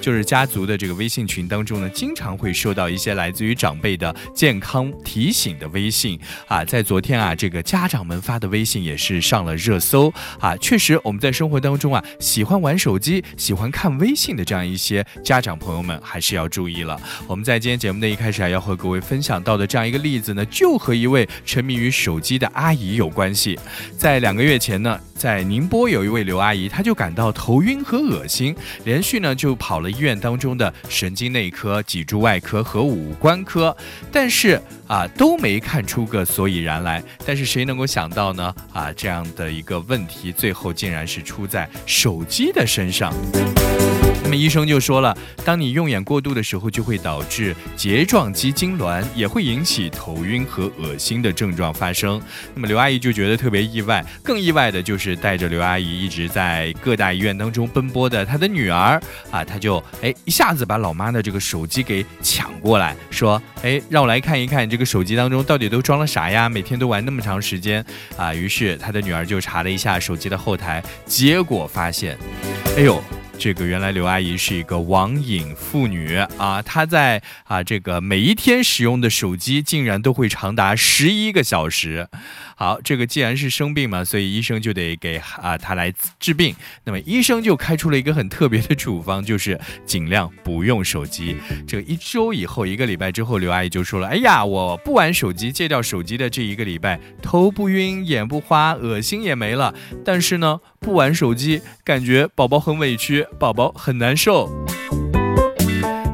就是家族的这个微信群当中呢，经常会收到一些来自于长辈的健康提醒的微信啊。在昨天啊，这个家长们发的微信也是上了热搜啊。确实，我们在生活当中啊，喜欢玩手机、喜欢看微信的这样一些家长朋友们，还是要注意了。我们在今天节目的一开始啊，要和各位分享到的这样一个例子呢，就和一位沉迷于手机的阿姨有关系。在两个月前呢。在宁波有一位刘阿姨，她就感到头晕和恶心，连续呢就跑了医院当中的神经内科、脊柱外科和五官科，但是啊都没看出个所以然来。但是谁能够想到呢？啊这样的一个问题，最后竟然是出在手机的身上。那么医生就说了，当你用眼过度的时候，就会导致睫状肌痉挛，也会引起头晕和恶心的症状发生。那么刘阿姨就觉得特别意外，更意外的就是带着刘阿姨一直在各大医院当中奔波的她的女儿啊，她就哎一下子把老妈的这个手机给抢过来，说哎让我来看一看这个手机当中到底都装了啥呀？每天都玩那么长时间啊。于是他的女儿就查了一下手机的后台，结果发现，哎呦。这个原来刘阿姨是一个网瘾妇女啊，她在啊这个每一天使用的手机竟然都会长达十一个小时。好，这个既然是生病嘛，所以医生就得给啊他来治病。那么医生就开出了一个很特别的处方，就是尽量不用手机。这个一周以后，一个礼拜之后，刘阿姨就说了：“哎呀，我不玩手机，戒掉手机的这一个礼拜，头不晕，眼不花，恶心也没了。但是呢，不玩手机，感觉宝宝很委屈。”宝宝很难受。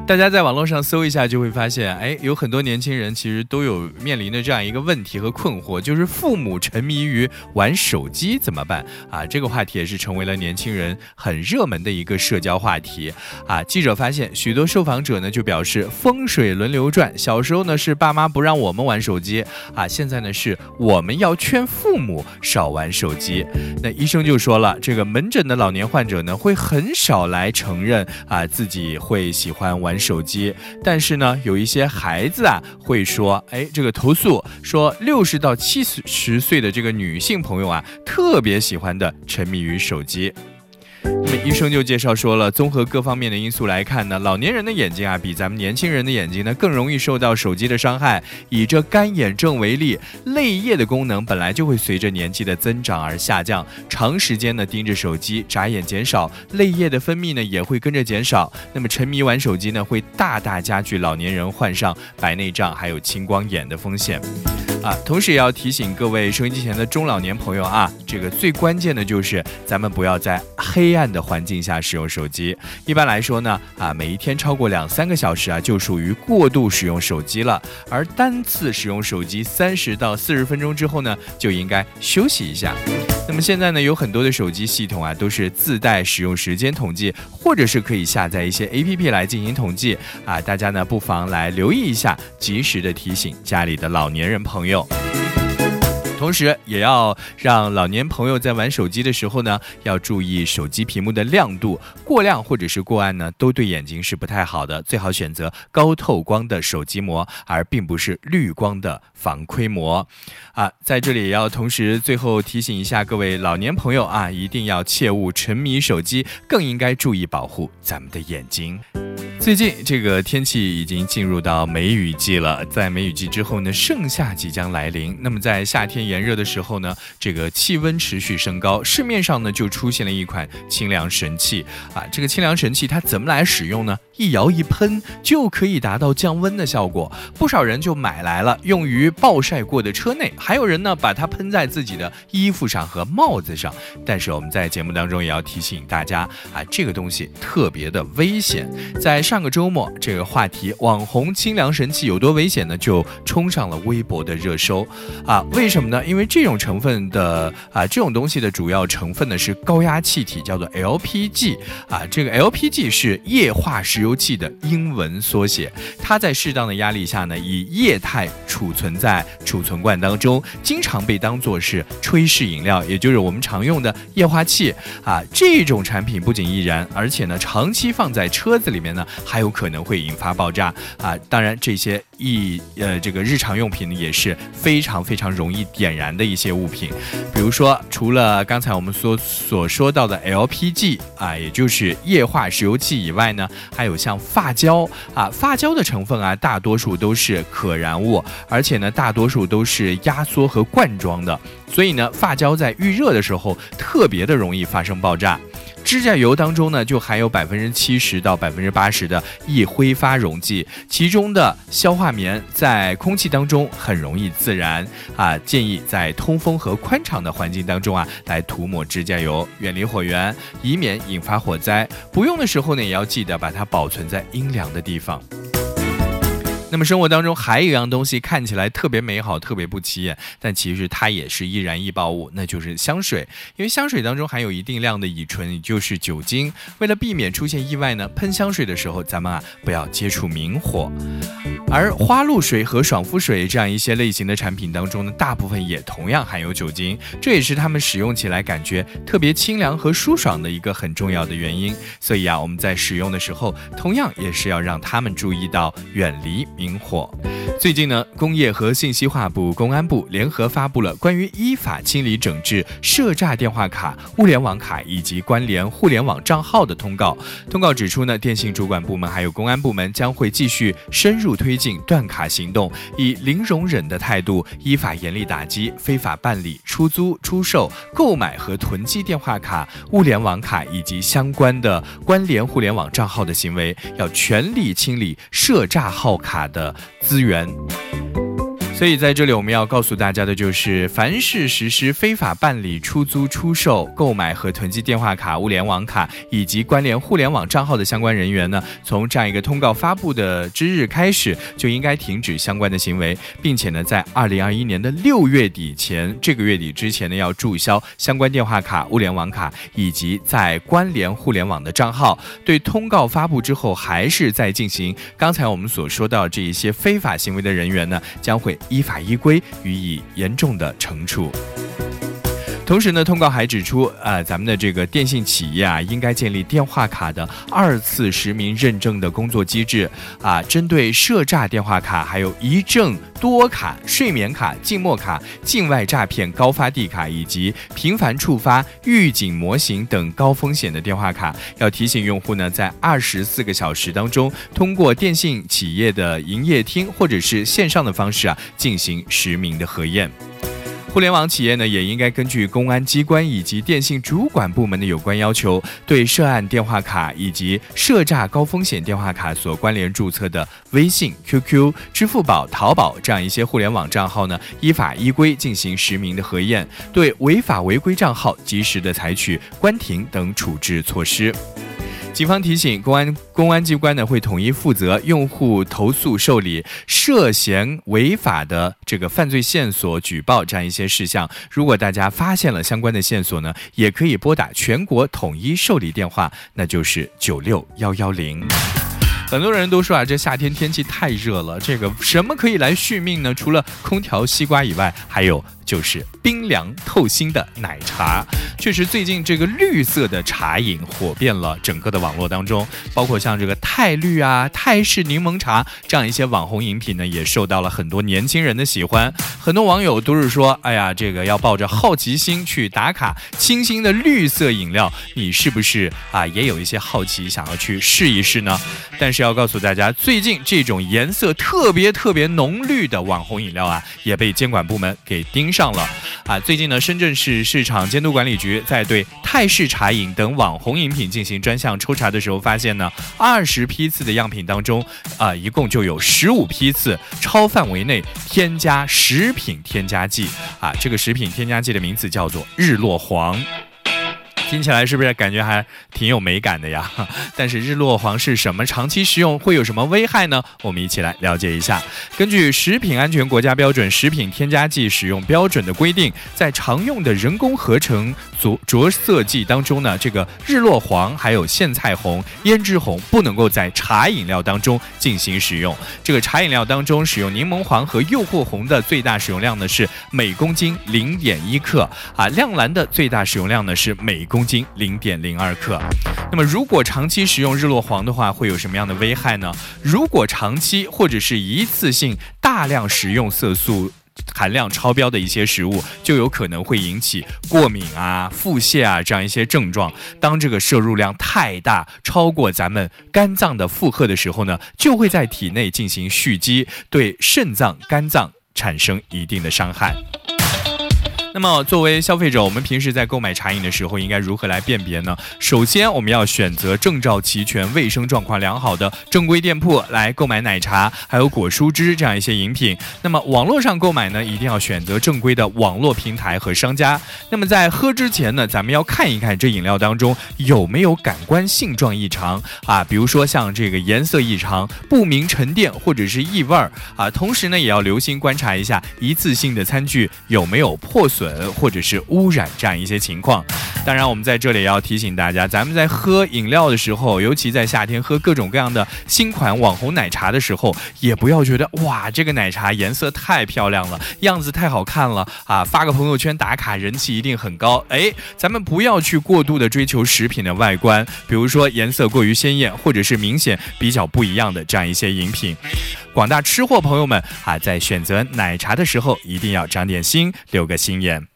大家在网络上搜一下，就会发现，哎，有很多年轻人其实都有面临的这样一个问题和困惑，就是父母沉迷于玩手机怎么办啊？这个话题也是成为了年轻人很热门的一个社交话题啊。记者发现，许多受访者呢就表示，风水轮流转，小时候呢是爸妈不让我们玩手机啊，现在呢是我们要劝父母少玩手机。那医生就说了，这个门诊的老年患者呢会很少来承认啊自己会喜欢玩手机，但是呢，有一些孩子啊会说，哎，这个投诉说六十到七十岁的这个女性朋友啊，特别喜欢的沉迷于手机。那么医生就介绍说了，综合各方面的因素来看呢，老年人的眼睛啊，比咱们年轻人的眼睛呢更容易受到手机的伤害。以这干眼症为例，泪液的功能本来就会随着年纪的增长而下降，长时间呢盯着手机，眨眼减少，泪液的分泌呢也会跟着减少。那么沉迷玩手机呢，会大大加剧老年人患上白内障还有青光眼的风险。啊，同时也要提醒各位收音机前的中老年朋友啊，这个最关键的就是咱们不要在黑暗的环境下使用手机。一般来说呢，啊，每一天超过两三个小时啊，就属于过度使用手机了。而单次使用手机三十到四十分钟之后呢，就应该休息一下。那么现在呢，有很多的手机系统啊，都是自带使用时间统计，或者是可以下载一些 APP 来进行统计啊。大家呢，不妨来留意一下，及时的提醒家里的老年人朋友。同时，也要让老年朋友在玩手机的时候呢，要注意手机屏幕的亮度，过亮或者是过暗呢，都对眼睛是不太好的。最好选择高透光的手机膜，而并不是绿光的防窥膜。啊，在这里也要同时最后提醒一下各位老年朋友啊，一定要切勿沉迷手机，更应该注意保护咱们的眼睛。最近这个天气已经进入到梅雨季了，在梅雨季之后呢，盛夏即将来临。那么在夏天炎热的时候呢，这个气温持续升高，市面上呢就出现了一款清凉神器啊。这个清凉神器它怎么来使用呢？一摇一喷就可以达到降温的效果。不少人就买来了，用于暴晒过的车内，还有人呢把它喷在自己的衣服上和帽子上。但是我们在节目当中也要提醒大家啊，这个东西特别的危险，在。上个周末，这个话题“网红清凉神器有多危险呢？”就冲上了微博的热搜啊！为什么呢？因为这种成分的啊，这种东西的主要成分呢是高压气体，叫做 LPG 啊。这个 LPG 是液化石油气的英文缩写，它在适当的压力下呢，以液态储存在储存罐当中，经常被当作是炊事饮料，也就是我们常用的液化气啊。这种产品不仅易燃，而且呢，长期放在车子里面呢。还有可能会引发爆炸啊。当然，这些一呃这个日常用品也是非常非常容易点燃的一些物品，比如说除了刚才我们所所说到的 LPG 啊，也就是液化石油气以外呢，还有像发胶啊，发胶的成分啊，大多数都是可燃物，而且呢，大多数都是压缩和罐装的，所以呢，发胶在预热的时候特别的容易发生爆炸。指甲油当中呢，就含有百分之七十到百分之八十的易挥发溶剂，其中的硝化棉在空气当中很容易自燃啊。建议在通风和宽敞的环境当中啊，来涂抹指甲油，远离火源，以免引发火灾。不用的时候呢，也要记得把它保存在阴凉的地方。那么生活当中还有一样东西看起来特别美好、特别不起眼，但其实它也是易燃易爆物，那就是香水。因为香水当中含有一定量的乙醇，也就是酒精。为了避免出现意外呢，喷香水的时候咱们啊不要接触明火。而花露水和爽肤水这样一些类型的产品当中呢，大部分也同样含有酒精，这也是它们使用起来感觉特别清凉和舒爽的一个很重要的原因。所以啊，我们在使用的时候，同样也是要让他们注意到远离。明火。最近呢，工业和信息化部、公安部联合发布了关于依法清理整治涉诈电话卡、物联网卡以及关联互联网账号的通告。通告指出呢，电信主管部门还有公安部门将会继续深入推进断卡行动，以零容忍的态度，依法严厉打击非法办理、出租、出售、购买和囤积电话卡、物联网卡以及相关的关联互联网账号的行为，要全力清理涉诈号卡。的资源。所以在这里，我们要告诉大家的就是，凡是实施非法办理、出租、出售、购买和囤积电话卡、物联网卡以及关联互联网账号的相关人员呢，从这样一个通告发布的之日开始，就应该停止相关的行为，并且呢，在二零二一年的六月底前，这个月底之前呢，要注销相关电话卡、物联网卡以及在关联互联网的账号。对通告发布之后还是在进行刚才我们所说到这一些非法行为的人员呢，将会。依法依规予以严重的惩处。同时呢，通告还指出，啊，咱们的这个电信企业啊，应该建立电话卡的二次实名认证的工作机制，啊，针对涉诈电话卡、还有一证多卡、睡眠卡、静默卡、境外诈骗高发地卡以及频繁触发预警模型等高风险的电话卡，要提醒用户呢，在二十四个小时当中，通过电信企业的营业厅或者是线上的方式啊，进行实名的核验。互联网企业呢，也应该根据公安机关以及电信主管部门的有关要求，对涉案电话卡以及涉诈高风险电话卡所关联注册的微信、QQ、支付宝、淘宝这样一些互联网账号呢，依法依规进行实名的核验，对违法违规账号及时的采取关停等处置措施。警方提醒，公安公安机关呢会统一负责用户投诉受理涉嫌违法的这个犯罪线索举报这样一些事项。如果大家发现了相关的线索呢，也可以拨打全国统一受理电话，那就是九六幺幺零。很多人都说啊，这夏天天气太热了，这个什么可以来续命呢？除了空调、西瓜以外，还有。就是冰凉透心的奶茶，确实最近这个绿色的茶饮火遍了整个的网络当中，包括像这个泰绿啊、泰式柠檬茶这样一些网红饮品呢，也受到了很多年轻人的喜欢。很多网友都是说，哎呀，这个要抱着好奇心去打卡清新的绿色饮料，你是不是啊也有一些好奇，想要去试一试呢？但是要告诉大家，最近这种颜色特别特别浓绿的网红饮料啊，也被监管部门给盯上。上了啊！最近呢，深圳市市场监督管理局在对泰式茶饮等网红饮品进行专项抽查的时候，发现呢，二十批次的样品当中，啊，一共就有十五批次超范围内添加食品添加剂啊！这个食品添加剂的名字叫做日落黄。听起来是不是感觉还挺有美感的呀？但是日落黄是什么？长期食用会有什么危害呢？我们一起来了解一下。根据食品安全国家标准《食品添加剂使用标准》的规定，在常用的人工合成着着色剂当中呢，这个日落黄还有苋菜红、胭脂红不能够在茶饮料当中进行使用。这个茶饮料当中使用柠檬黄和诱惑红的最大使用量呢是每公斤零点一克啊，亮蓝的最大使用量呢是每公。公斤零点零二克。那么，如果长期食用日落黄的话，会有什么样的危害呢？如果长期或者是一次性大量食用色素含量超标的一些食物，就有可能会引起过敏啊、腹泻啊这样一些症状。当这个摄入量太大，超过咱们肝脏的负荷的时候呢，就会在体内进行蓄积，对肾脏、肝脏产生一定的伤害。那么，作为消费者，我们平时在购买茶饮的时候，应该如何来辨别呢？首先，我们要选择证照齐全、卫生状况良好的正规店铺来购买奶茶，还有果蔬汁这样一些饮品。那么，网络上购买呢，一定要选择正规的网络平台和商家。那么，在喝之前呢，咱们要看一看这饮料当中有没有感官性状异常啊，比如说像这个颜色异常、不明沉淀或者是异味儿啊。同时呢，也要留心观察一下一次性的餐具有没有破损。损或者是污染这样一些情况，当然我们在这里要提醒大家，咱们在喝饮料的时候，尤其在夏天喝各种各样的新款网红奶茶的时候，也不要觉得哇，这个奶茶颜色太漂亮了，样子太好看了啊，发个朋友圈打卡，人气一定很高。哎，咱们不要去过度的追求食品的外观，比如说颜色过于鲜艳，或者是明显比较不一样的这样一些饮品。广大吃货朋友们啊，在选择奶茶的时候，一定要长点心，留个心眼。